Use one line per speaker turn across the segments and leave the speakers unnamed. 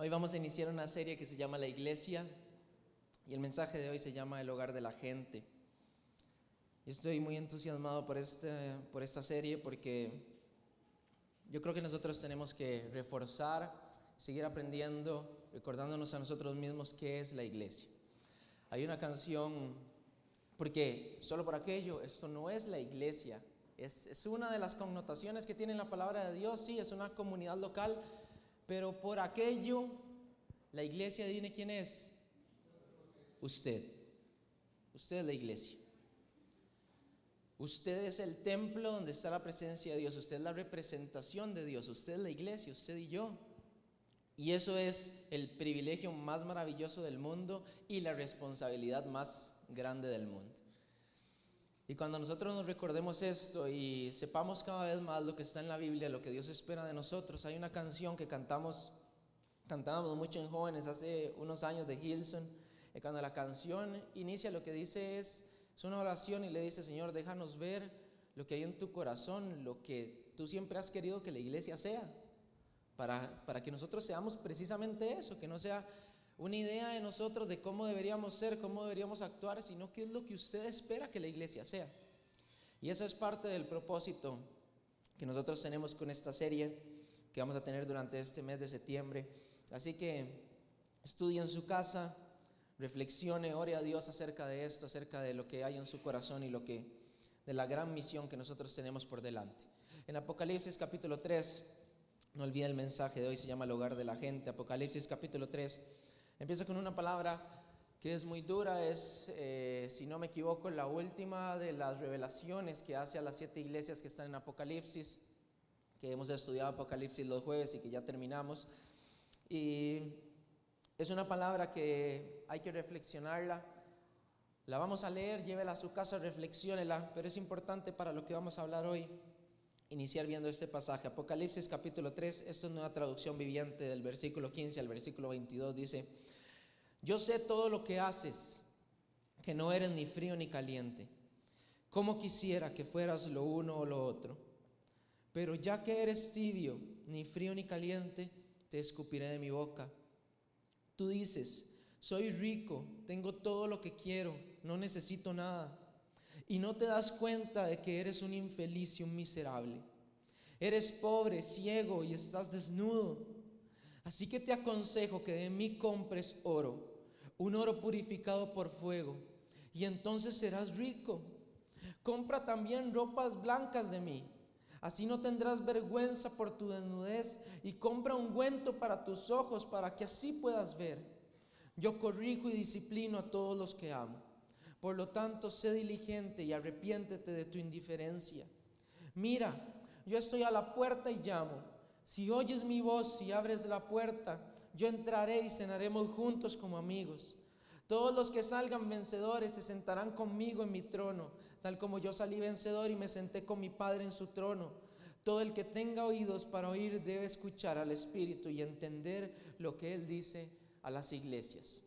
Hoy vamos a iniciar una serie que se llama La Iglesia y el mensaje de hoy se llama El hogar de la gente. Estoy muy entusiasmado por, este, por esta serie porque yo creo que nosotros tenemos que reforzar, seguir aprendiendo, recordándonos a nosotros mismos qué es la iglesia. Hay una canción, porque solo por aquello, esto no es la iglesia, es, es una de las connotaciones que tiene la palabra de Dios, sí, es una comunidad local, pero por aquello, la iglesia, dime quién es. Usted. Usted es la iglesia. Usted es el templo donde está la presencia de Dios. Usted es la representación de Dios. Usted es la iglesia, usted y yo. Y eso es el privilegio más maravilloso del mundo y la responsabilidad más grande del mundo. Y cuando nosotros nos recordemos esto y sepamos cada vez más lo que está en la Biblia, lo que Dios espera de nosotros, hay una canción que cantamos, cantábamos mucho en jóvenes hace unos años de Hilson, y cuando la canción inicia lo que dice es, es una oración y le dice, Señor, déjanos ver lo que hay en tu corazón, lo que tú siempre has querido que la iglesia sea, para, para que nosotros seamos precisamente eso, que no sea una idea de nosotros de cómo deberíamos ser, cómo deberíamos actuar, sino qué es lo que usted espera que la iglesia sea. Y eso es parte del propósito que nosotros tenemos con esta serie que vamos a tener durante este mes de septiembre. Así que estudie en su casa, reflexione, ore a Dios acerca de esto, acerca de lo que hay en su corazón y lo que de la gran misión que nosotros tenemos por delante. En Apocalipsis capítulo 3, no olvide el mensaje de hoy, se llama el hogar de la gente. Apocalipsis capítulo 3 Empieza con una palabra que es muy dura, es, eh, si no me equivoco, la última de las revelaciones que hace a las siete iglesias que están en Apocalipsis, que hemos estudiado Apocalipsis los jueves y que ya terminamos. Y es una palabra que hay que reflexionarla. La vamos a leer, llévela a su casa, reflexiónela, pero es importante para lo que vamos a hablar hoy iniciar viendo este pasaje. Apocalipsis capítulo 3, esto es una traducción viviente del versículo 15 al versículo 22, dice, yo sé todo lo que haces, que no eres ni frío ni caliente. Como quisiera que fueras lo uno o lo otro. Pero ya que eres tibio, ni frío ni caliente, te escupiré de mi boca. Tú dices, soy rico, tengo todo lo que quiero, no necesito nada y no te das cuenta de que eres un infeliz y un miserable. Eres pobre, ciego y estás desnudo. Así que te aconsejo que de mí compres oro, un oro purificado por fuego, y entonces serás rico. Compra también ropas blancas de mí. Así no tendrás vergüenza por tu desnudez y compra un ungüento para tus ojos para que así puedas ver. Yo corrijo y disciplino a todos los que amo. Por lo tanto, sé diligente y arrepiéntete de tu indiferencia. Mira, yo estoy a la puerta y llamo. Si oyes mi voz y abres la puerta, yo entraré y cenaremos juntos como amigos. Todos los que salgan vencedores se sentarán conmigo en mi trono, tal como yo salí vencedor y me senté con mi Padre en su trono. Todo el que tenga oídos para oír debe escuchar al Espíritu y entender lo que Él dice a las iglesias.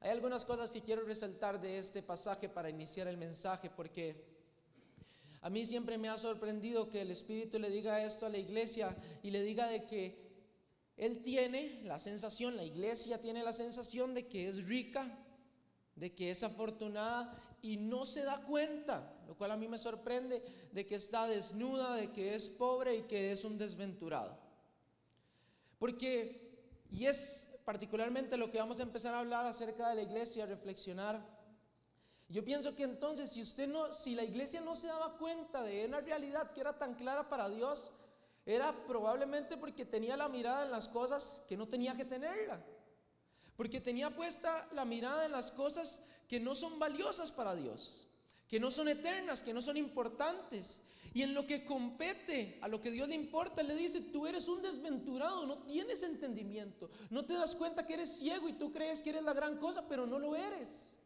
Hay algunas cosas que quiero resaltar de este pasaje para iniciar el mensaje, porque a mí siempre me ha sorprendido que el Espíritu le diga esto a la iglesia y le diga de que Él tiene la sensación, la iglesia tiene la sensación de que es rica, de que es afortunada y no se da cuenta, lo cual a mí me sorprende, de que está desnuda, de que es pobre y que es un desventurado. Porque, y es particularmente lo que vamos a empezar a hablar acerca de la iglesia, reflexionar. Yo pienso que entonces si usted no, si la iglesia no se daba cuenta de una realidad que era tan clara para Dios, era probablemente porque tenía la mirada en las cosas que no tenía que tenerla. Porque tenía puesta la mirada en las cosas que no son valiosas para Dios que no son eternas, que no son importantes. Y en lo que compete a lo que Dios le importa, le dice, tú eres un desventurado, no tienes entendimiento, no te das cuenta que eres ciego y tú crees que eres la gran cosa, pero no lo eres.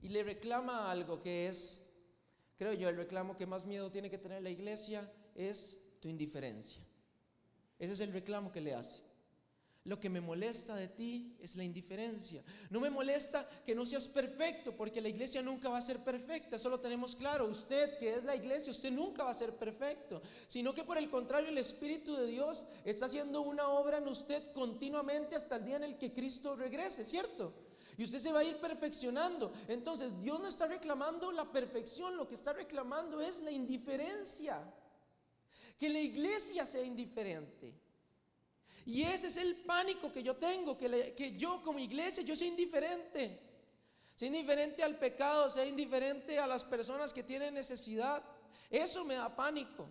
Y le reclama algo que es, creo yo, el reclamo que más miedo tiene que tener la iglesia es tu indiferencia. Ese es el reclamo que le hace. Lo que me molesta de ti es la indiferencia. No me molesta que no seas perfecto, porque la iglesia nunca va a ser perfecta. Eso lo tenemos claro. Usted, que es la iglesia, usted nunca va a ser perfecto. Sino que por el contrario, el Espíritu de Dios está haciendo una obra en usted continuamente hasta el día en el que Cristo regrese, ¿cierto? Y usted se va a ir perfeccionando. Entonces, Dios no está reclamando la perfección, lo que está reclamando es la indiferencia. Que la iglesia sea indiferente. Y ese es el pánico que yo tengo, que, que yo como iglesia, yo soy indiferente. Soy indiferente al pecado, soy indiferente a las personas que tienen necesidad. Eso me da pánico.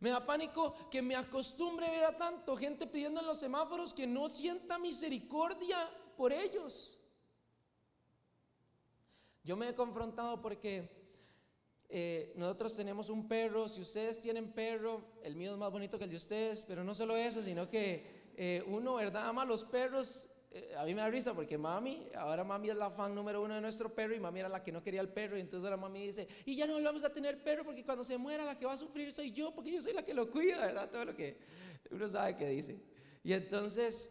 Me da pánico que me acostumbre a ver a tanto gente pidiendo en los semáforos que no sienta misericordia por ellos. Yo me he confrontado porque eh, nosotros tenemos un perro, si ustedes tienen perro, el mío es más bonito que el de ustedes, pero no solo eso, sino que eh, uno, ¿verdad? Ama a los perros. Eh, a mí me da risa porque mami, ahora mami es la fan número uno de nuestro perro y mami era la que no quería el perro y entonces ahora mami dice, y ya no vamos a tener perro porque cuando se muera la que va a sufrir soy yo porque yo soy la que lo cuida, ¿verdad? Todo lo que uno sabe que dice. Y entonces,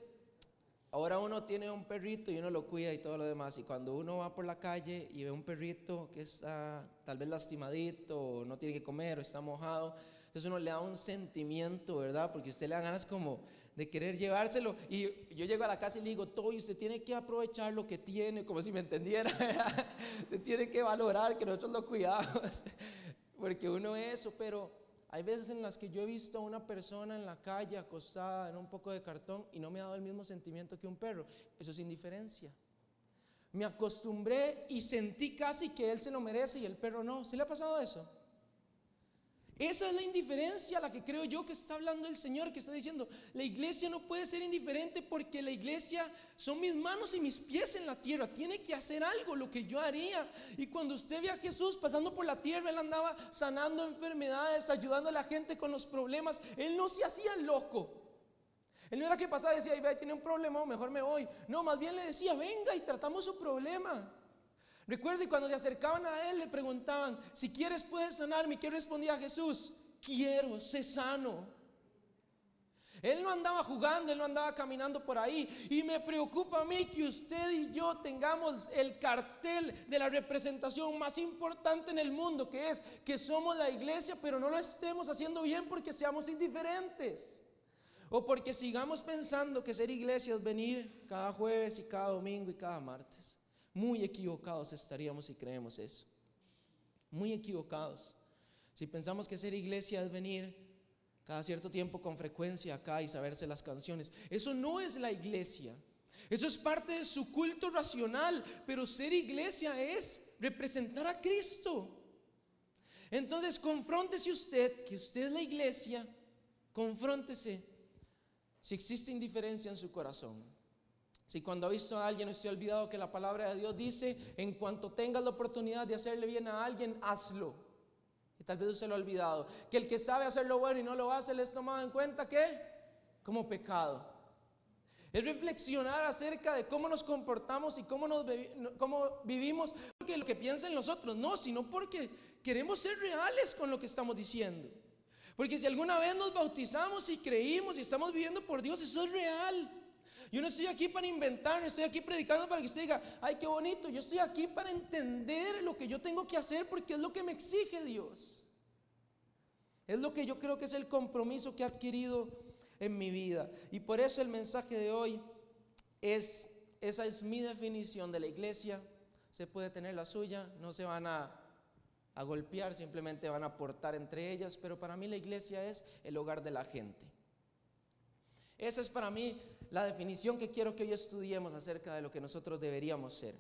ahora uno tiene un perrito y uno lo cuida y todo lo demás. Y cuando uno va por la calle y ve un perrito que está tal vez lastimadito o no tiene que comer o está mojado, entonces uno le da un sentimiento, ¿verdad? Porque usted le da ganas como de querer llevárselo. Y yo llego a la casa y le digo, Toy, usted tiene que aprovechar lo que tiene, como si me entendiera. usted tiene que valorar que nosotros lo cuidamos. Porque uno eso, pero hay veces en las que yo he visto a una persona en la calle acostada en un poco de cartón y no me ha dado el mismo sentimiento que un perro. Eso es indiferencia. Me acostumbré y sentí casi que él se lo merece y el perro no. ¿Sí le ha pasado eso? Esa es la indiferencia a la que creo yo que está hablando el Señor, que está diciendo, la iglesia no puede ser indiferente porque la iglesia son mis manos y mis pies en la tierra, tiene que hacer algo, lo que yo haría. Y cuando usted ve a Jesús pasando por la tierra, él andaba sanando enfermedades, ayudando a la gente con los problemas, él no se hacía loco. Él no era que pasaba y decía, ay, tiene un problema, mejor me voy. No, más bien le decía, venga y tratamos su problema. Recuerde cuando se acercaban a él le preguntaban, si quieres puedes sanarme. ¿Qué respondía Jesús? Quiero, sé sano. Él no andaba jugando, él no andaba caminando por ahí. Y me preocupa a mí que usted y yo tengamos el cartel de la representación más importante en el mundo, que es que somos la iglesia, pero no lo estemos haciendo bien porque seamos indiferentes. O porque sigamos pensando que ser iglesia es venir cada jueves y cada domingo y cada martes. Muy equivocados estaríamos si creemos eso. Muy equivocados. Si pensamos que ser iglesia es venir cada cierto tiempo con frecuencia acá y saberse las canciones. Eso no es la iglesia. Eso es parte de su culto racional, pero ser iglesia es representar a Cristo. Entonces, confróntese usted, que usted es la iglesia, confróntese si existe indiferencia en su corazón. Si cuando ha visto a alguien usted ha olvidado que la palabra de Dios dice, en cuanto tengas la oportunidad de hacerle bien a alguien, hazlo. Y tal vez usted lo ha olvidado. Que el que sabe hacer lo bueno y no lo hace, le es tomado en cuenta que como pecado. Es reflexionar acerca de cómo nos comportamos y cómo, nos cómo vivimos, porque lo que piensan los otros, no, sino porque queremos ser reales con lo que estamos diciendo. Porque si alguna vez nos bautizamos y creímos y estamos viviendo por Dios, eso es real. Yo no estoy aquí para inventar, no estoy aquí predicando para que usted diga, ay, qué bonito. Yo estoy aquí para entender lo que yo tengo que hacer porque es lo que me exige Dios. Es lo que yo creo que es el compromiso que he adquirido en mi vida. Y por eso el mensaje de hoy es, esa es mi definición de la iglesia. Se puede tener la suya, no se van a, a golpear, simplemente van a aportar entre ellas, pero para mí la iglesia es el hogar de la gente. Esa es para mí la definición que quiero que hoy estudiemos acerca de lo que nosotros deberíamos ser.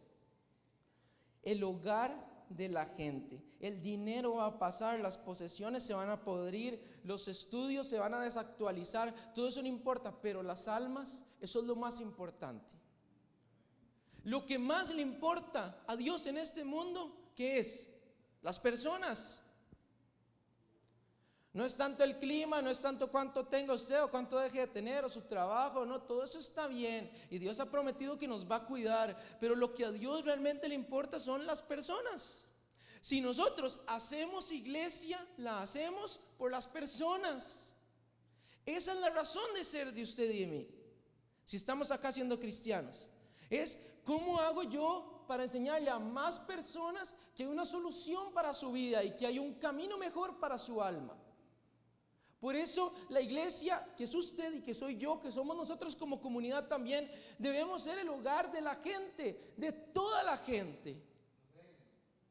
El hogar de la gente. El dinero va a pasar, las posesiones se van a podrir, los estudios se van a desactualizar, todo eso no importa, pero las almas, eso es lo más importante. Lo que más le importa a Dios en este mundo, ¿qué es? Las personas. No es tanto el clima, no es tanto cuánto tenga usted o cuánto deje de tener o su trabajo, no, todo eso está bien. Y Dios ha prometido que nos va a cuidar, pero lo que a Dios realmente le importa son las personas. Si nosotros hacemos iglesia, la hacemos por las personas. Esa es la razón de ser de usted y de mí. Si estamos acá siendo cristianos, es cómo hago yo para enseñarle a más personas que hay una solución para su vida y que hay un camino mejor para su alma. Por eso la iglesia, que es usted y que soy yo, que somos nosotros como comunidad también, debemos ser el hogar de la gente, de toda la gente,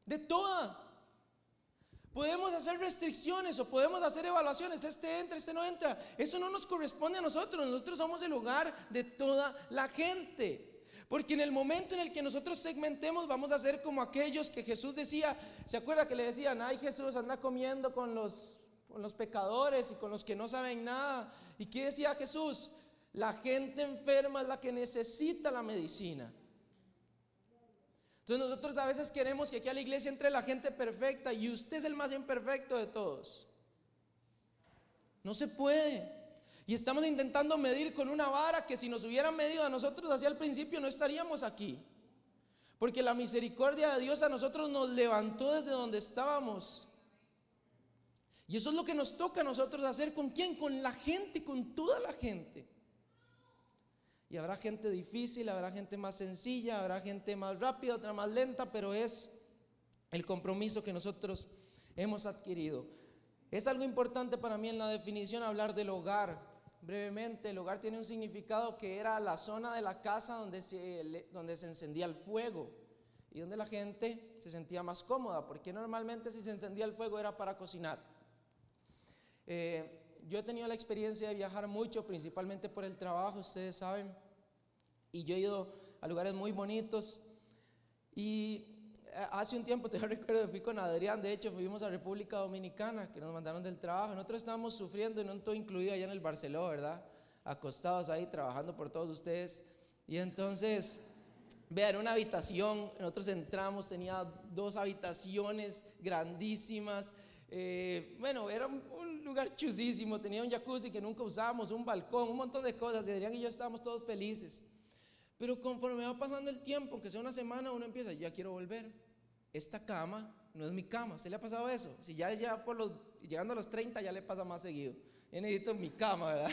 de toda. Podemos hacer restricciones o podemos hacer evaluaciones, este entra, este no entra. Eso no nos corresponde a nosotros, nosotros somos el hogar de toda la gente. Porque en el momento en el que nosotros segmentemos vamos a ser como aquellos que Jesús decía, ¿se acuerda que le decían, ay Jesús anda comiendo con los con los pecadores y con los que no saben nada. ¿Y qué decía Jesús? La gente enferma es la que necesita la medicina. Entonces nosotros a veces queremos que aquí a la iglesia entre la gente perfecta y usted es el más imperfecto de todos. No se puede. Y estamos intentando medir con una vara que si nos hubieran medido a nosotros hacia el principio no estaríamos aquí. Porque la misericordia de Dios a nosotros nos levantó desde donde estábamos y eso es lo que nos toca a nosotros hacer con quién, con la gente, con toda la gente. Y habrá gente difícil, habrá gente más sencilla, habrá gente más rápida, otra más lenta, pero es el compromiso que nosotros hemos adquirido. Es algo importante para mí en la definición hablar del hogar. Brevemente, el hogar tiene un significado que era la zona de la casa donde se, donde se encendía el fuego y donde la gente se sentía más cómoda, porque normalmente si se encendía el fuego era para cocinar. Eh, yo he tenido la experiencia de viajar mucho, principalmente por el trabajo, ustedes saben, y yo he ido a lugares muy bonitos. Y eh, hace un tiempo, te recuerdo, fui con Adrián, de hecho fuimos a República Dominicana, que nos mandaron del trabajo. Nosotros estábamos sufriendo, no todo incluido allá en el Barceló, ¿verdad? Acostados ahí, trabajando por todos ustedes. Y entonces, vean, una habitación, nosotros entramos, tenía dos habitaciones grandísimas. Eh, bueno, era un, lugar chusísimo, tenía un jacuzzi que nunca usamos, un balcón, un montón de cosas. Y Adrián y yo estábamos todos felices. Pero conforme va pasando el tiempo, aunque sea una semana, uno empieza, ya quiero volver. Esta cama no es mi cama. ¿Se le ha pasado eso? Si ya, ya por los, llegando a los 30 ya le pasa más seguido. Yo necesito mi cama, ¿verdad?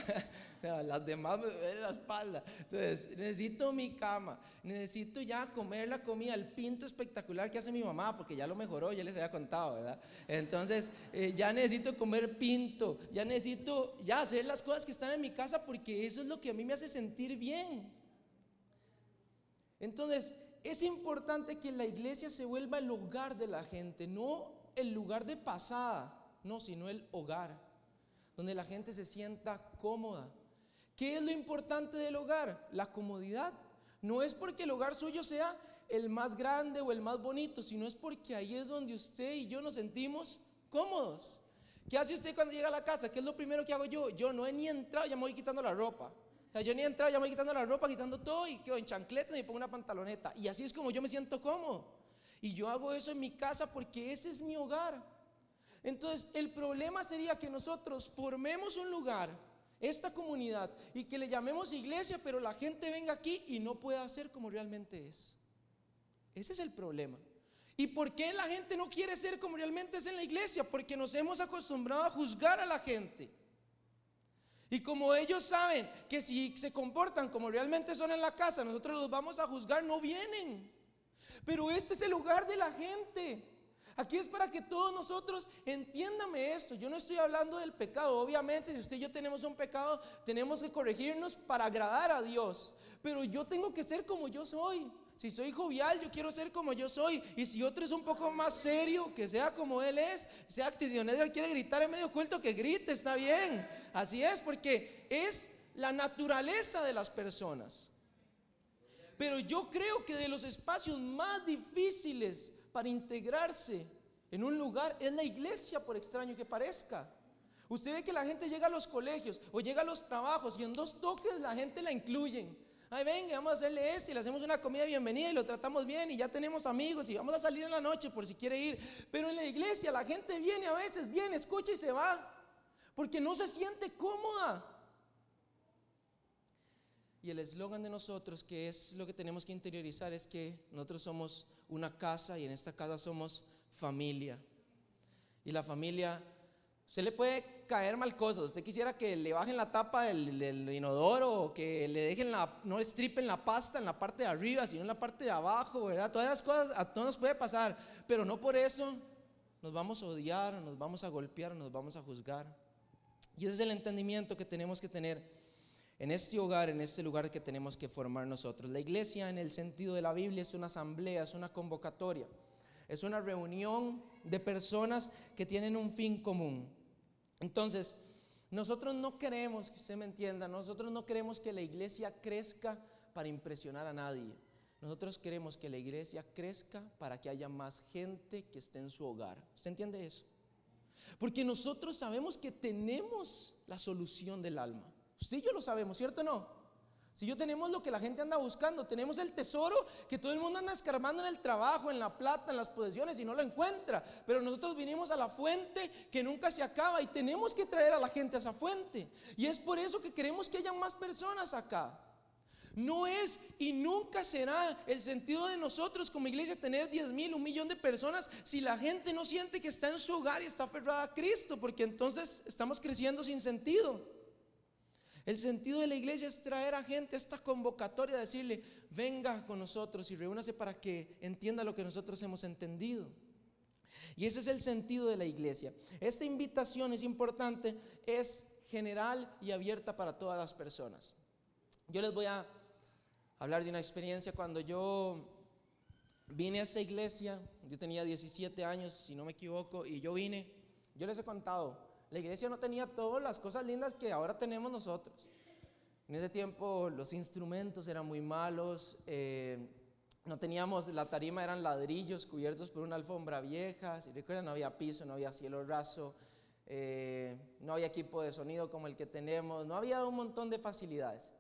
Las demás me duelen la espalda. Entonces, necesito mi cama. Necesito ya comer la comida, el pinto espectacular que hace mi mamá, porque ya lo mejoró, ya les había contado, ¿verdad? Entonces, eh, ya necesito comer pinto. Ya necesito ya hacer las cosas que están en mi casa, porque eso es lo que a mí me hace sentir bien. Entonces, es importante que la iglesia se vuelva el hogar de la gente, no el lugar de pasada, no, sino el hogar donde la gente se sienta cómoda. ¿Qué es lo importante del hogar? La comodidad. No es porque el hogar suyo sea el más grande o el más bonito, sino es porque ahí es donde usted y yo nos sentimos cómodos. ¿Qué hace usted cuando llega a la casa? ¿Qué es lo primero que hago yo? Yo no he ni entrado, ya me voy quitando la ropa. O sea, yo ni he entrado, ya me voy quitando la ropa, quitando todo y quedo en chancletas y me pongo una pantaloneta. Y así es como yo me siento cómodo. Y yo hago eso en mi casa porque ese es mi hogar. Entonces, el problema sería que nosotros formemos un lugar, esta comunidad, y que le llamemos iglesia, pero la gente venga aquí y no pueda ser como realmente es. Ese es el problema. ¿Y por qué la gente no quiere ser como realmente es en la iglesia? Porque nos hemos acostumbrado a juzgar a la gente. Y como ellos saben que si se comportan como realmente son en la casa, nosotros los vamos a juzgar, no vienen. Pero este es el lugar de la gente. Aquí es para que todos nosotros entiéndame esto. Yo no estoy hablando del pecado. Obviamente, si usted y yo tenemos un pecado, tenemos que corregirnos para agradar a Dios. Pero yo tengo que ser como yo soy. Si soy jovial, yo quiero ser como yo soy. Y si otro es un poco más serio, que sea como él es. Sea él quiere gritar en medio culto, que grite, está bien. Así es, porque es la naturaleza de las personas. Pero yo creo que de los espacios más difíciles para integrarse en un lugar es la iglesia, por extraño que parezca. Usted ve que la gente llega a los colegios o llega a los trabajos y en dos toques la gente la incluyen. Ay, venga, vamos a hacerle esto y le hacemos una comida bienvenida y lo tratamos bien y ya tenemos amigos y vamos a salir en la noche por si quiere ir. Pero en la iglesia la gente viene a veces, viene, escucha y se va. Porque no se siente cómoda. Y el eslogan de nosotros, que es lo que tenemos que interiorizar, es que nosotros somos una casa y en esta casa somos familia. Y la familia Usted le puede caer mal cosas. Usted quisiera que le bajen la tapa del, inodoro o que le dejen la, no stripen la pasta en la parte de arriba, sino en la parte de abajo, ¿verdad? Todas esas cosas a todos nos puede pasar, pero no por eso nos vamos a odiar, nos vamos a golpear, nos vamos a juzgar. Y ese es el entendimiento que tenemos que tener en este hogar, en este lugar que tenemos que formar nosotros. La iglesia en el sentido de la Biblia es una asamblea, es una convocatoria, es una reunión de personas que tienen un fin común. Entonces, nosotros no queremos, que usted me entienda, nosotros no queremos que la iglesia crezca para impresionar a nadie. Nosotros queremos que la iglesia crezca para que haya más gente que esté en su hogar. ¿Usted entiende eso? Porque nosotros sabemos que tenemos la solución del alma. Usted yo lo sabemos, ¿cierto o no? Si yo tenemos lo que la gente anda buscando, tenemos el tesoro que todo el mundo anda escarbando en el trabajo, en la plata, en las posesiones y no lo encuentra. Pero nosotros vinimos a la fuente que nunca se acaba y tenemos que traer a la gente a esa fuente. Y es por eso que queremos que haya más personas acá. No es y nunca será el sentido de nosotros como iglesia tener 10 mil, un millón de personas si la gente no siente que está en su hogar y está aferrada a Cristo, porque entonces estamos creciendo sin sentido. El sentido de la iglesia es traer a gente a esta convocatoria, decirle, venga con nosotros y reúnase para que entienda lo que nosotros hemos entendido. Y ese es el sentido de la iglesia. Esta invitación es importante, es general y abierta para todas las personas. Yo les voy a hablar de una experiencia cuando yo vine a esta iglesia, yo tenía 17 años, si no me equivoco, y yo vine, yo les he contado, la iglesia no tenía todas las cosas lindas que ahora tenemos nosotros. En ese tiempo los instrumentos eran muy malos, eh, no teníamos, la tarima eran ladrillos cubiertos por una alfombra vieja, si recuerdan no había piso, no había cielo raso, eh, no había equipo de sonido como el que tenemos, no había un montón de facilidades.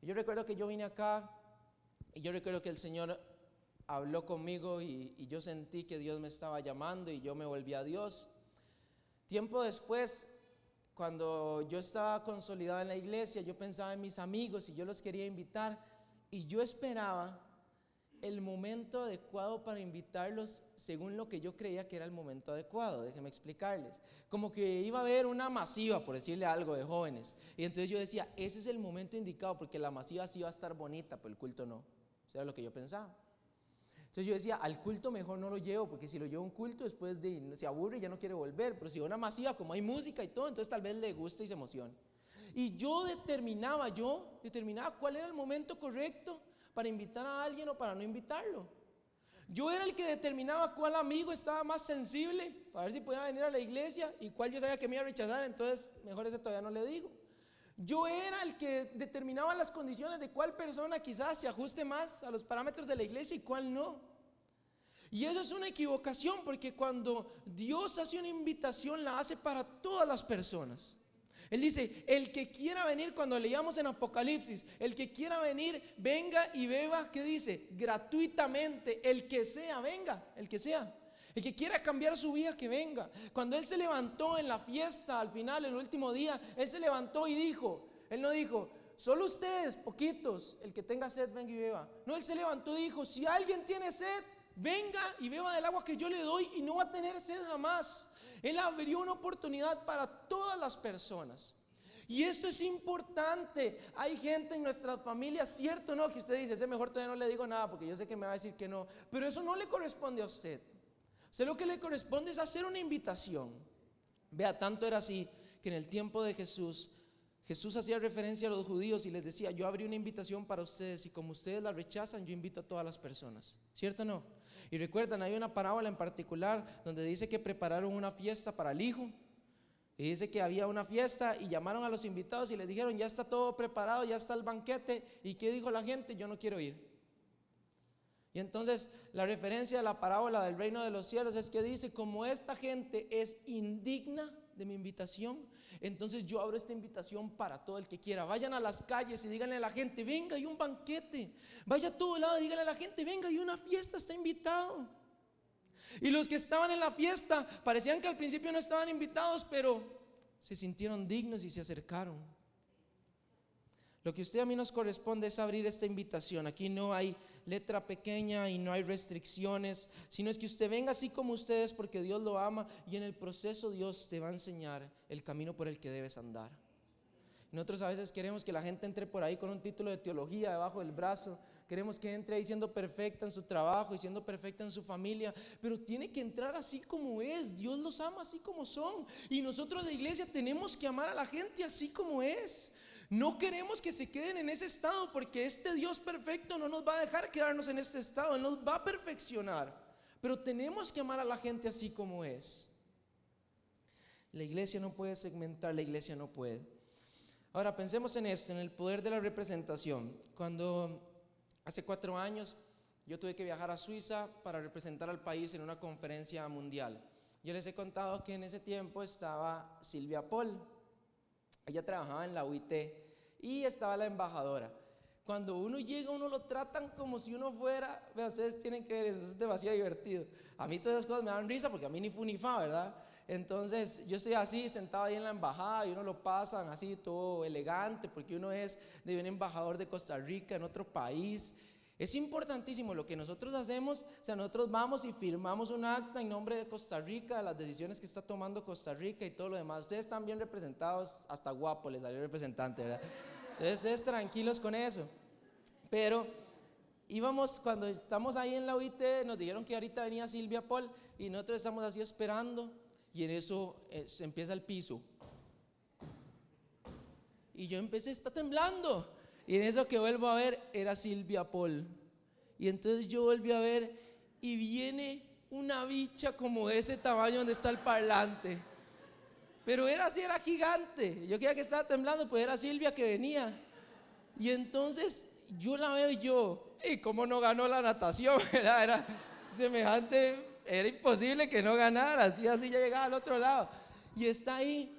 Yo recuerdo que yo vine acá y yo recuerdo que el Señor habló conmigo y, y yo sentí que Dios me estaba llamando y yo me volví a Dios Tiempo después, cuando yo estaba consolidado en la iglesia, yo pensaba en mis amigos y yo los quería invitar y yo esperaba el momento adecuado para invitarlos según lo que yo creía que era el momento adecuado. Déjenme explicarles. Como que iba a haber una masiva, por decirle algo, de jóvenes. Y entonces yo decía, ese es el momento indicado porque la masiva sí va a estar bonita, pero el culto no. Eso era lo que yo pensaba. Entonces yo decía, al culto mejor no lo llevo, porque si lo llevo a un culto después de, se aburre y ya no quiere volver, pero si va una masiva, como hay música y todo, entonces tal vez le gusta y se emociona. Y yo determinaba, yo determinaba cuál era el momento correcto para invitar a alguien o para no invitarlo. Yo era el que determinaba cuál amigo estaba más sensible para ver si podía venir a la iglesia y cuál yo sabía que me iba a rechazar, entonces mejor ese todavía no le digo. Yo era el que determinaba las condiciones de cuál persona quizás se ajuste más a los parámetros de la iglesia y cuál no. Y eso es una equivocación porque cuando Dios hace una invitación la hace para todas las personas. Él dice, el que quiera venir, cuando leíamos en Apocalipsis, el que quiera venir, venga y beba, ¿qué dice? Gratuitamente, el que sea, venga, el que sea. El que quiera cambiar su vida, que venga. Cuando Él se levantó en la fiesta, al final, el último día, Él se levantó y dijo, Él no dijo, solo ustedes, poquitos, el que tenga sed, venga y beba. No, Él se levantó y dijo, si alguien tiene sed, venga y beba del agua que yo le doy y no va a tener sed jamás. Él abrió una oportunidad para todas las personas. Y esto es importante. Hay gente en nuestras familias, cierto no, que usted dice, ese mejor todavía no le digo nada porque yo sé que me va a decir que no. Pero eso no le corresponde a usted. O lo que le corresponde es hacer una invitación. Vea, tanto era así que en el tiempo de Jesús, Jesús hacía referencia a los judíos y les decía, yo abrí una invitación para ustedes y como ustedes la rechazan, yo invito a todas las personas. ¿Cierto o no? Y recuerdan, hay una parábola en particular donde dice que prepararon una fiesta para el hijo. Y dice que había una fiesta y llamaron a los invitados y les dijeron, ya está todo preparado, ya está el banquete. ¿Y qué dijo la gente? Yo no quiero ir. Entonces la referencia a la parábola del reino de los cielos es que dice, como esta gente es indigna de mi invitación, entonces yo abro esta invitación para todo el que quiera. Vayan a las calles y díganle a la gente, venga, hay un banquete. Vaya a todo lado y díganle a la gente, venga, hay una fiesta, está invitado. Y los que estaban en la fiesta parecían que al principio no estaban invitados, pero se sintieron dignos y se acercaron. Lo que usted a mí nos corresponde es abrir esta invitación. Aquí no hay letra pequeña y no hay restricciones, sino es que usted venga así como ustedes porque Dios lo ama y en el proceso Dios te va a enseñar el camino por el que debes andar. Nosotros a veces queremos que la gente entre por ahí con un título de teología debajo del brazo. Queremos que entre ahí siendo perfecta en su trabajo y siendo perfecta en su familia. Pero tiene que entrar así como es. Dios los ama así como son. Y nosotros la iglesia tenemos que amar a la gente así como es. No queremos que se queden en ese estado porque este Dios perfecto no nos va a dejar quedarnos en este estado. Nos va a perfeccionar. Pero tenemos que amar a la gente así como es. La iglesia no puede segmentar, la iglesia no puede. Ahora pensemos en esto, en el poder de la representación. Cuando hace cuatro años yo tuve que viajar a Suiza para representar al país en una conferencia mundial. Yo les he contado que en ese tiempo estaba Silvia Paul. Ella trabajaba en la UIT y estaba la embajadora. Cuando uno llega, uno lo tratan como si uno fuera, vea, ustedes tienen que ver eso, es demasiado divertido. A mí todas esas cosas me dan risa porque a mí ni fu ni fa, ¿verdad? Entonces yo estoy así sentado ahí en la embajada y uno lo pasan así todo elegante porque uno es de un embajador de Costa Rica en otro país. Es importantísimo lo que nosotros hacemos, o sea, nosotros vamos y firmamos un acta en nombre de Costa Rica, de las decisiones que está tomando Costa Rica y todo lo demás. Ustedes están bien representados, hasta guapo les salió representante, ¿verdad? Entonces, ustedes tranquilos con eso. Pero íbamos, cuando estamos ahí en la OIT, nos dijeron que ahorita venía Silvia Paul y nosotros estamos así esperando y en eso eh, se empieza el piso. Y yo empecé, está temblando. Y en eso que vuelvo a ver era Silvia Paul. Y entonces yo volví a ver y viene una bicha como de ese tamaño donde está el parlante. Pero era así, era gigante. Yo creía que estaba temblando, pues era Silvia que venía. Y entonces yo la veo yo, ¿y cómo no ganó la natación? Era, era semejante era imposible que no ganara, así, así ya llegaba al otro lado. Y está ahí,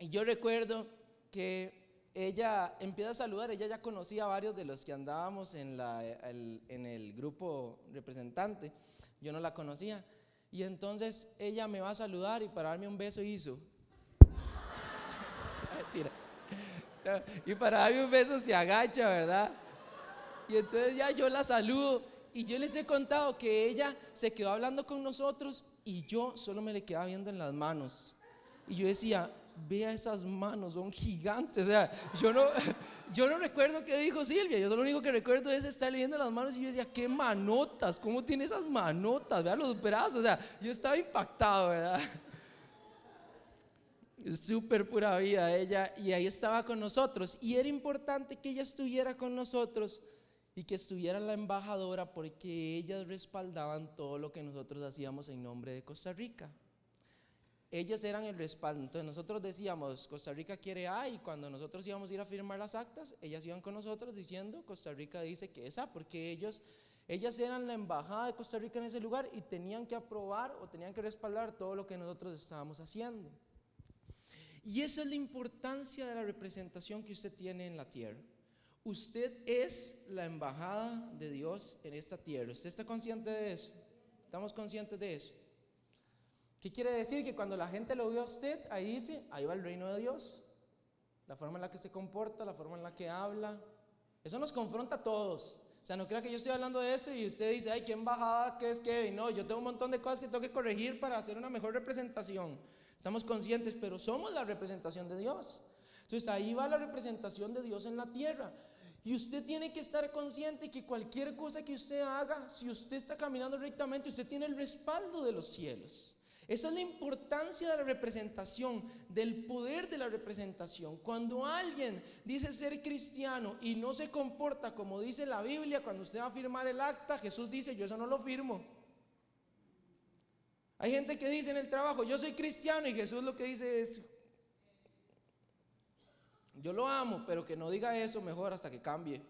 y yo recuerdo que ella empieza a saludar, ella ya conocía a varios de los que andábamos en, la, el, en el grupo representante, yo no la conocía. Y entonces ella me va a saludar y para darme un beso hizo. y para darme un beso se agacha, ¿verdad? Y entonces ya yo la saludo y yo les he contado que ella se quedó hablando con nosotros y yo solo me le quedaba viendo en las manos. Y yo decía, vea esas manos, son gigantes. O sea, yo no, yo no recuerdo qué dijo Silvia, yo lo único que recuerdo es estar leyendo las manos y yo decía, qué manotas, ¿cómo tiene esas manotas? Vea los brazos, o sea, yo estaba impactado, ¿verdad? Súper pura vida ella, y ahí estaba con nosotros. Y era importante que ella estuviera con nosotros y que estuviera la embajadora porque ellas respaldaban todo lo que nosotros hacíamos en nombre de Costa Rica. Ellas eran el respaldo. Entonces nosotros decíamos, Costa Rica quiere A y cuando nosotros íbamos a ir a firmar las actas, ellas iban con nosotros diciendo, Costa Rica dice que es A, porque ellos, ellas eran la embajada de Costa Rica en ese lugar y tenían que aprobar o tenían que respaldar todo lo que nosotros estábamos haciendo. Y esa es la importancia de la representación que usted tiene en la tierra. Usted es la embajada de Dios en esta tierra. ¿Usted está consciente de eso? ¿Estamos conscientes de eso? ¿Qué quiere decir? Que cuando la gente lo ve a usted, ahí dice, ahí va el reino de Dios. La forma en la que se comporta, la forma en la que habla. Eso nos confronta a todos. O sea, no crea que yo estoy hablando de eso y usted dice, ay, qué embajada, qué es qué. No, yo tengo un montón de cosas que tengo que corregir para hacer una mejor representación. Estamos conscientes, pero somos la representación de Dios. Entonces ahí va la representación de Dios en la tierra. Y usted tiene que estar consciente que cualquier cosa que usted haga, si usted está caminando rectamente, usted tiene el respaldo de los cielos. Esa es la importancia de la representación, del poder de la representación. Cuando alguien dice ser cristiano y no se comporta como dice la Biblia, cuando usted va a firmar el acta, Jesús dice, yo eso no lo firmo. Hay gente que dice en el trabajo, yo soy cristiano y Jesús lo que dice es, yo lo amo, pero que no diga eso mejor hasta que cambie.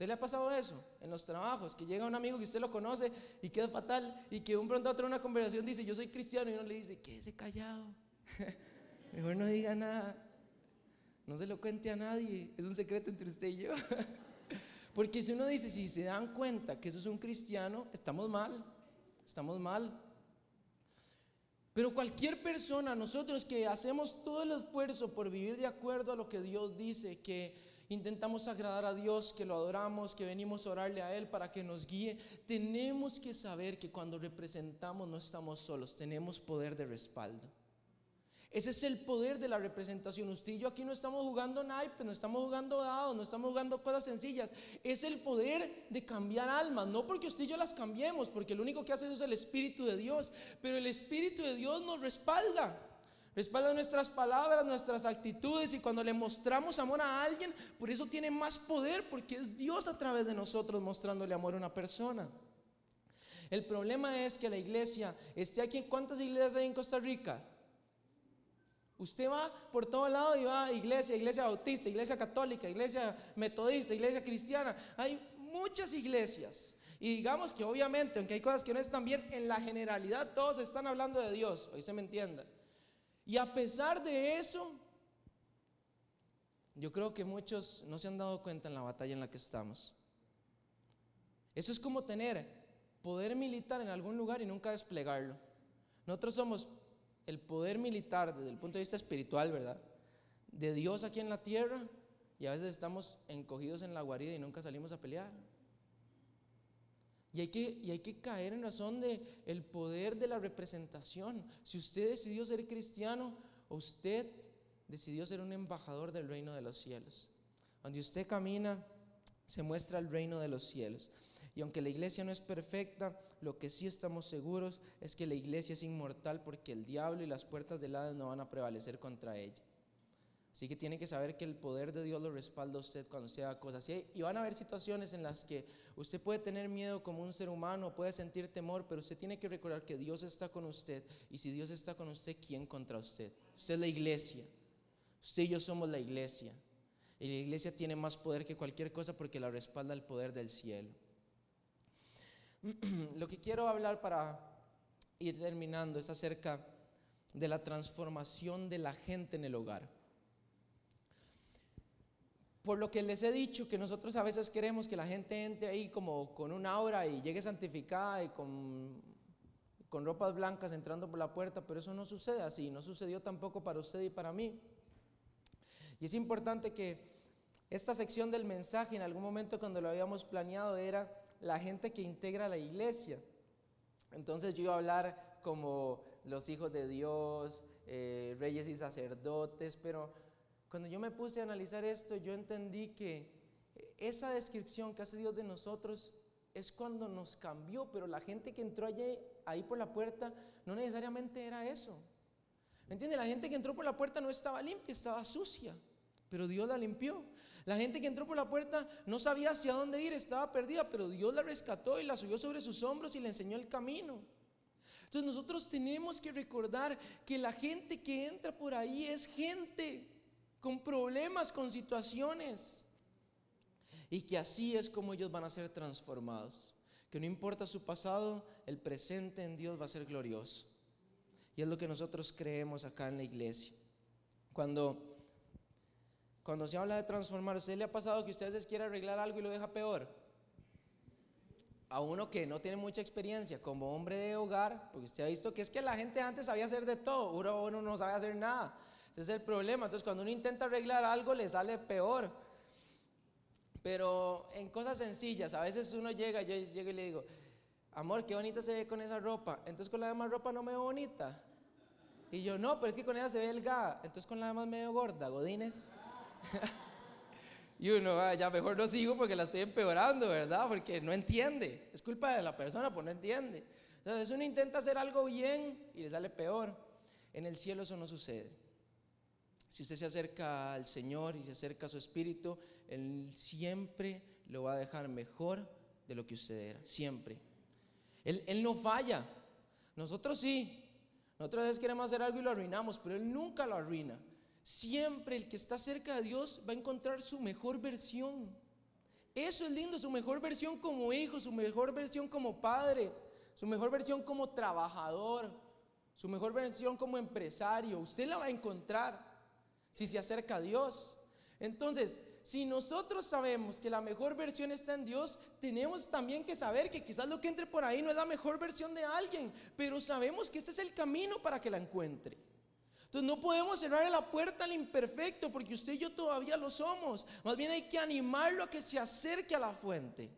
¿Usted le ha pasado eso en los trabajos? Que llega un amigo que usted lo conoce y queda fatal y que un pronto otro en una conversación dice, yo soy cristiano y uno le dice, quédese callado. mejor no diga nada. No se lo cuente a nadie. Es un secreto entre usted y yo. Porque si uno dice, si se dan cuenta que eso es un cristiano, estamos mal. Estamos mal. Pero cualquier persona, nosotros que hacemos todo el esfuerzo por vivir de acuerdo a lo que Dios dice, que intentamos agradar a Dios, que lo adoramos, que venimos a orarle a Él para que nos guíe, tenemos que saber que cuando representamos no estamos solos, tenemos poder de respaldo. Ese es el poder de la representación. Usted y yo aquí no estamos jugando naipes, no estamos jugando dados, no estamos jugando cosas sencillas. Es el poder de cambiar almas. No porque usted y yo las cambiemos, porque lo único que hace es el Espíritu de Dios. Pero el Espíritu de Dios nos respalda. Respalda nuestras palabras, nuestras actitudes. Y cuando le mostramos amor a alguien, por eso tiene más poder, porque es Dios a través de nosotros mostrándole amor a una persona. El problema es que la iglesia esté aquí. ¿Cuántas iglesias hay en Costa Rica? Usted va por todo lado y va a iglesia, iglesia bautista, iglesia católica, iglesia metodista, iglesia cristiana. Hay muchas iglesias. Y digamos que obviamente, aunque hay cosas que no están bien, en la generalidad todos están hablando de Dios, hoy se me entienda. Y a pesar de eso, yo creo que muchos no se han dado cuenta en la batalla en la que estamos. Eso es como tener poder militar en algún lugar y nunca desplegarlo. Nosotros somos el poder militar desde el punto de vista espiritual, ¿verdad? De Dios aquí en la tierra y a veces estamos encogidos en la guarida y nunca salimos a pelear. Y hay que, y hay que caer en razón de el poder de la representación. Si usted decidió ser cristiano, usted decidió ser un embajador del reino de los cielos. Donde usted camina, se muestra el reino de los cielos. Y aunque la iglesia no es perfecta, lo que sí estamos seguros es que la iglesia es inmortal porque el diablo y las puertas del Hades no van a prevalecer contra ella. Así que tiene que saber que el poder de Dios lo respalda a usted cuando usted haga cosas. Y van a haber situaciones en las que usted puede tener miedo como un ser humano, puede sentir temor, pero usted tiene que recordar que Dios está con usted. Y si Dios está con usted, ¿quién contra usted? Usted es la iglesia. Usted y yo somos la iglesia. Y la iglesia tiene más poder que cualquier cosa porque la respalda el poder del cielo. Lo que quiero hablar para ir terminando es acerca de la transformación de la gente en el hogar. Por lo que les he dicho que nosotros a veces queremos que la gente entre ahí como con un aura y llegue santificada y con, con ropas blancas entrando por la puerta, pero eso no sucede así, no sucedió tampoco para usted y para mí. Y es importante que esta sección del mensaje en algún momento cuando lo habíamos planeado era la gente que integra la iglesia. Entonces yo iba a hablar como los hijos de Dios, eh, reyes y sacerdotes, pero cuando yo me puse a analizar esto, yo entendí que esa descripción que hace Dios de nosotros es cuando nos cambió, pero la gente que entró allí, ahí por la puerta no necesariamente era eso. ¿Me entiende? La gente que entró por la puerta no estaba limpia, estaba sucia, pero Dios la limpió. La gente que entró por la puerta no sabía hacia dónde ir, estaba perdida, pero Dios la rescató y la subió sobre sus hombros y le enseñó el camino. Entonces nosotros tenemos que recordar que la gente que entra por ahí es gente con problemas, con situaciones. Y que así es como ellos van a ser transformados. Que no importa su pasado, el presente en Dios va a ser glorioso. Y es lo que nosotros creemos acá en la iglesia. Cuando cuando se habla de transformar, ¿usted le ha pasado que usted a veces quiere arreglar algo y lo deja peor? A uno que no tiene mucha experiencia como hombre de hogar, porque usted ha visto que es que la gente antes sabía hacer de todo, uno, uno no sabe hacer nada. Ese es el problema. Entonces, cuando uno intenta arreglar algo, le sale peor. Pero en cosas sencillas, a veces uno llega, yo llego y le digo, amor, qué bonita se ve con esa ropa. Entonces, con la demás ropa no me veo bonita. Y yo, no, pero es que con ella se ve delgada. Entonces, con la demás me veo gorda, godines. y uno, ah, ya mejor no sigo porque la estoy empeorando, ¿verdad? Porque no entiende. Es culpa de la persona, pues no entiende. Entonces uno intenta hacer algo bien y le sale peor. En el cielo eso no sucede. Si usted se acerca al Señor y se acerca a su Espíritu, Él siempre lo va a dejar mejor de lo que usted era. Siempre. Él, no falla. Nosotros sí. Nosotros a veces queremos hacer algo y lo arruinamos, pero Él nunca lo arruina. Siempre el que está cerca de Dios va a encontrar su mejor versión. Eso es lindo, su mejor versión como hijo, su mejor versión como padre, su mejor versión como trabajador, su mejor versión como empresario. Usted la va a encontrar si se acerca a Dios. Entonces, si nosotros sabemos que la mejor versión está en Dios, tenemos también que saber que quizás lo que entre por ahí no es la mejor versión de alguien, pero sabemos que este es el camino para que la encuentre. Entonces no podemos cerrar la puerta al imperfecto porque usted y yo todavía lo somos. Más bien hay que animarlo a que se acerque a la fuente.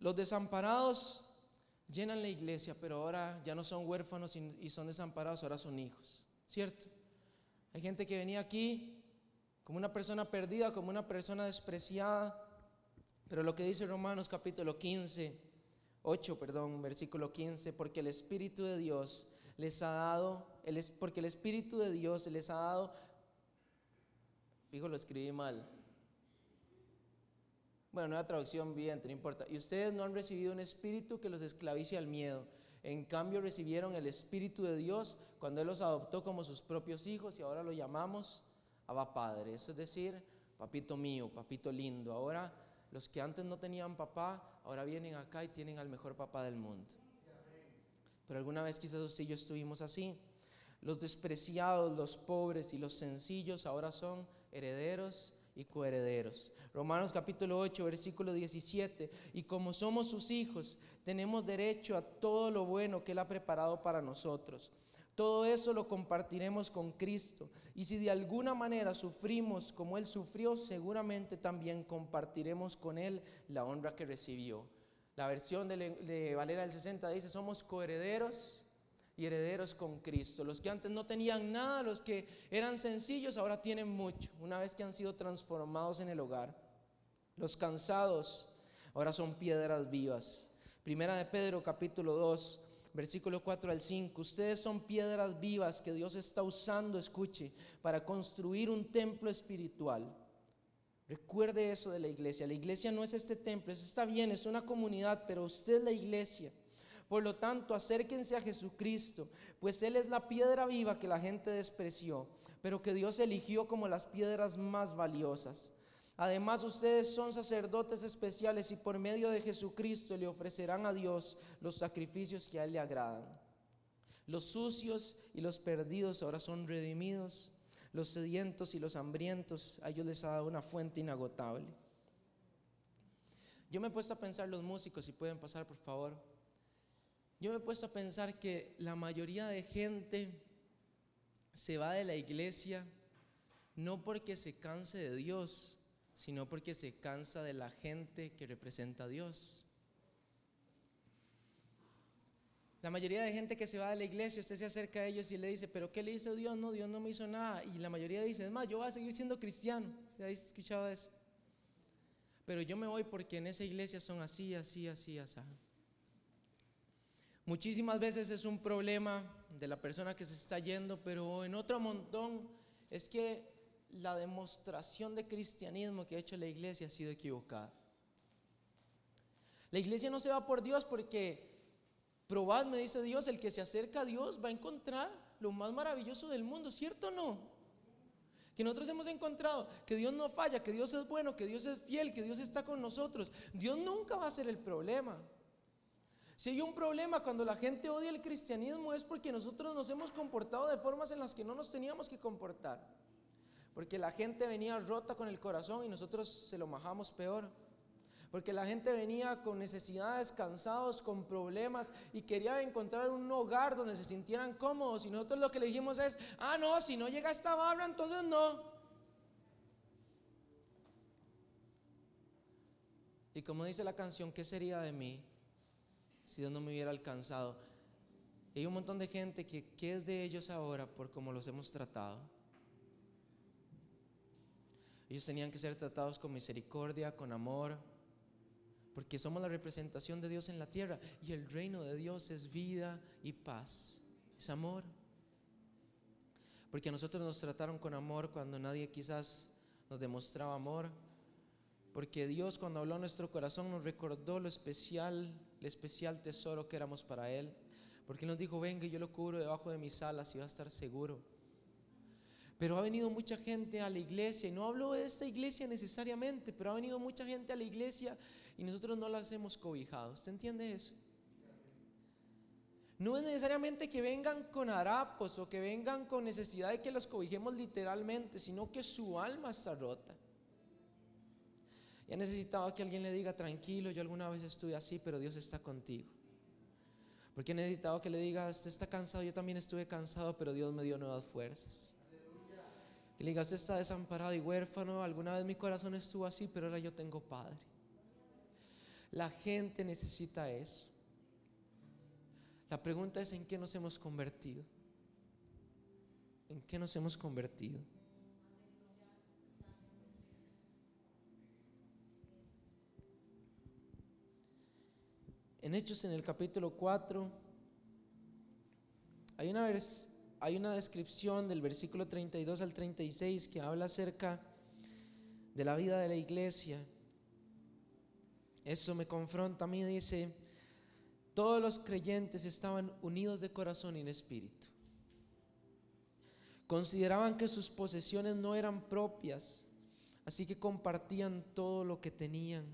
Los desamparados llenan la iglesia, pero ahora ya no son huérfanos y son desamparados, ahora son hijos. ¿Cierto? Hay gente que venía aquí como una persona perdida, como una persona despreciada, pero lo que dice Romanos capítulo 15, 8, perdón, versículo 15, porque el Espíritu de Dios les ha dado, porque el Espíritu de Dios les ha dado, fijo, lo escribí mal. Bueno, nueva traducción bien, no importa. Y ustedes no han recibido un espíritu que los esclavice al miedo. En cambio recibieron el Espíritu de Dios cuando Él los adoptó como sus propios hijos y ahora lo llamamos Abba Padre. Eso es decir, papito mío, papito lindo. Ahora los que antes no tenían papá, ahora vienen acá y tienen al mejor papá del mundo. Pero alguna vez quizás usted y yo estuvimos así. Los despreciados, los pobres y los sencillos ahora son herederos y coherederos. Romanos capítulo 8, versículo 17. Y como somos sus hijos, tenemos derecho a todo lo bueno que Él ha preparado para nosotros. Todo eso lo compartiremos con Cristo. Y si de alguna manera sufrimos como Él sufrió, seguramente también compartiremos con Él la honra que recibió. La versión de, Valera del 60 dice, somos coherederos y herederos con Cristo. Los que antes no tenían nada, los que eran sencillos, ahora tienen mucho, una vez que han sido transformados en el hogar. Los cansados ahora son piedras vivas. Primera de Pedro capítulo 2, versículo 4 al 5. Ustedes son piedras vivas que Dios está usando, escuche, para construir un templo espiritual Recuerde eso de la iglesia. La iglesia no es este templo, eso está bien, es una comunidad, pero usted es la iglesia. Por lo tanto, acérquense a Jesucristo, pues Él es la piedra viva que la gente despreció, pero que Dios eligió como las piedras más valiosas. Además, ustedes son sacerdotes especiales y por medio de Jesucristo le ofrecerán a Dios los sacrificios que a Él le agradan. Los sucios y los perdidos ahora son redimidos los sedientos y los hambrientos, a ellos les ha dado una fuente inagotable. Yo me he puesto a pensar, los músicos, si pueden pasar por favor, yo me he puesto a pensar que la mayoría de gente se va de la iglesia no porque se canse de Dios, sino porque se cansa de la gente que representa a Dios. La mayoría de gente que se va de la iglesia, usted se acerca a ellos y le dice, pero ¿qué le hizo Dios? No, Dios no me hizo nada. Y la mayoría dice, es más, yo voy a seguir siendo cristiano. ¿Se ha escuchado eso? Pero yo me voy porque en esa iglesia son así, así, así, así. Muchísimas veces es un problema de la persona que se está yendo, pero en otro montón es que la demostración de cristianismo que ha hecho la iglesia ha sido equivocada. La iglesia no se va por Dios porque Probad, me dice Dios, el que se acerca a Dios va a encontrar lo más maravilloso del mundo, ¿cierto o no? Que nosotros hemos encontrado que Dios no falla, que Dios es bueno, que Dios es fiel, que Dios está con nosotros. Dios nunca va a ser el problema. Si hay un problema cuando la gente odia el cristianismo es porque nosotros nos hemos comportado de formas en las que no nos teníamos que comportar. Porque la gente venía rota con el corazón y nosotros se lo majamos peor porque la gente venía con necesidades, cansados, con problemas y quería encontrar un hogar donde se sintieran cómodos. Y nosotros lo que le dijimos es, ah, no, si no llega esta barra, entonces no. Y como dice la canción, ¿qué sería de mí si Dios no me hubiera alcanzado? hay un montón de gente que, ¿qué es de ellos ahora por cómo los hemos tratado? Ellos tenían que ser tratados con misericordia, con amor, porque somos la representación de Dios en la tierra y el reino de Dios es vida y paz, es amor. Porque a nosotros nos trataron con amor cuando nadie quizás nos demostraba amor. Porque Dios cuando habló a nuestro corazón nos recordó lo especial, el especial tesoro que éramos para Él. Porque nos dijo, venga, yo lo cubro debajo de mis alas y va a estar seguro. Pero ha venido mucha gente a la iglesia, y no hablo de esta iglesia necesariamente, pero ha venido mucha gente a la iglesia y nosotros no las hemos cobijado. ¿Usted entiende eso? no es necesariamente que vengan con harapos o que vengan con necesidad de que los cobijemos literalmente, sino que su alma está rota. Y ha necesitado que alguien le diga, tranquilo, yo alguna vez estuve así, pero Dios está contigo. Porque he necesitado que le diga, usted está cansado, yo también estuve cansado, pero Dios me dio nuevas fuerzas. Que le diga, usted está desamparado y huérfano, alguna vez mi corazón estuvo así, pero ahora yo tengo Padre. La gente necesita eso. La pregunta es en qué nos hemos convertido. ¿En qué nos hemos convertido? En Hechos en el capítulo 4 hay una, descripción del versículo 32 al 36 que habla acerca de la vida de la iglesia. Eso me confronta a mí, dice, todos los creyentes estaban unidos de corazón y en espíritu. Consideraban que sus posesiones no eran propias, así que compartían todo lo que tenían.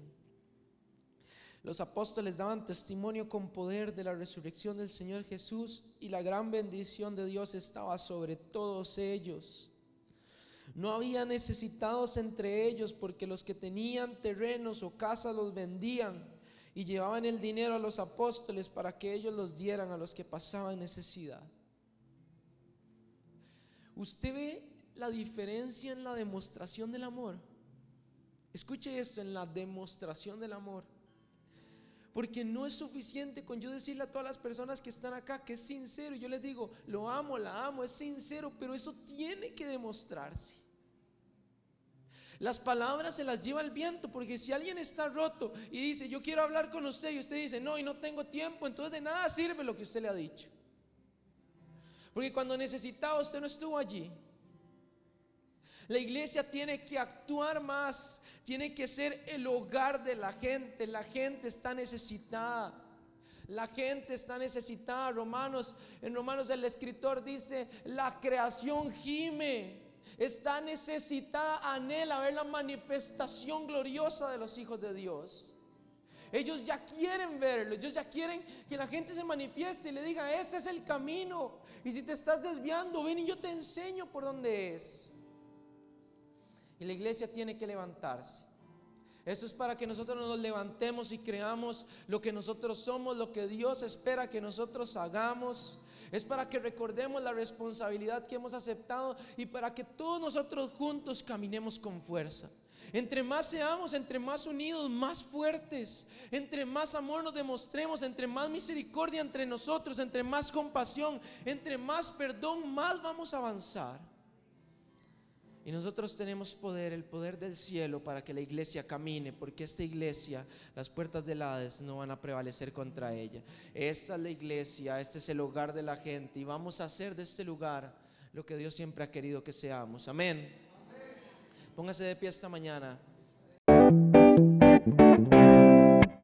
Los apóstoles daban testimonio con poder de la resurrección del Señor Jesús y la gran bendición de Dios estaba sobre todos ellos. No había necesitados entre ellos porque los que tenían terrenos o casas los vendían y llevaban el dinero a los apóstoles para que ellos los dieran a los que pasaban necesidad. ¿Usted ve la diferencia en la demostración del amor? Escuche esto, en la demostración del amor. Porque no es suficiente con yo decirle a todas las personas que están acá que es sincero. Yo les digo, lo amo, la amo, es sincero, pero eso tiene que demostrarse. Las palabras se las lleva el viento, porque si alguien está roto y dice, yo quiero hablar con usted, y usted dice, no, y no tengo tiempo, entonces de nada sirve lo que usted le ha dicho. Porque cuando necesitaba usted no estuvo allí. La iglesia tiene que actuar más, tiene que ser el hogar de la gente. La gente está necesitada. La gente está necesitada. Romanos, en Romanos el escritor dice, la creación gime está necesitada, anhela ver la manifestación gloriosa de los hijos de Dios. Ellos ya quieren verlo, ellos ya quieren que la gente se manifieste y le diga, ese es el camino. Y si te estás desviando, ven y yo te enseño por dónde es. Y la iglesia tiene que levantarse. Eso es para que nosotros nos levantemos y creamos lo que nosotros somos, lo que Dios espera que nosotros hagamos. Es para que recordemos la responsabilidad que hemos aceptado y para que todos nosotros juntos caminemos con fuerza. Entre más seamos, entre más unidos, más fuertes, entre más amor nos demostremos, entre más misericordia entre nosotros, entre más compasión, entre más perdón, más vamos a avanzar. Y nosotros tenemos poder, el poder del cielo para que la iglesia camine, porque esta iglesia, las puertas del Hades no van a prevalecer contra ella. Esta es la iglesia, este es el hogar de la gente y vamos a hacer de este lugar lo que Dios siempre ha querido que seamos. Amén. Póngase de pie esta mañana.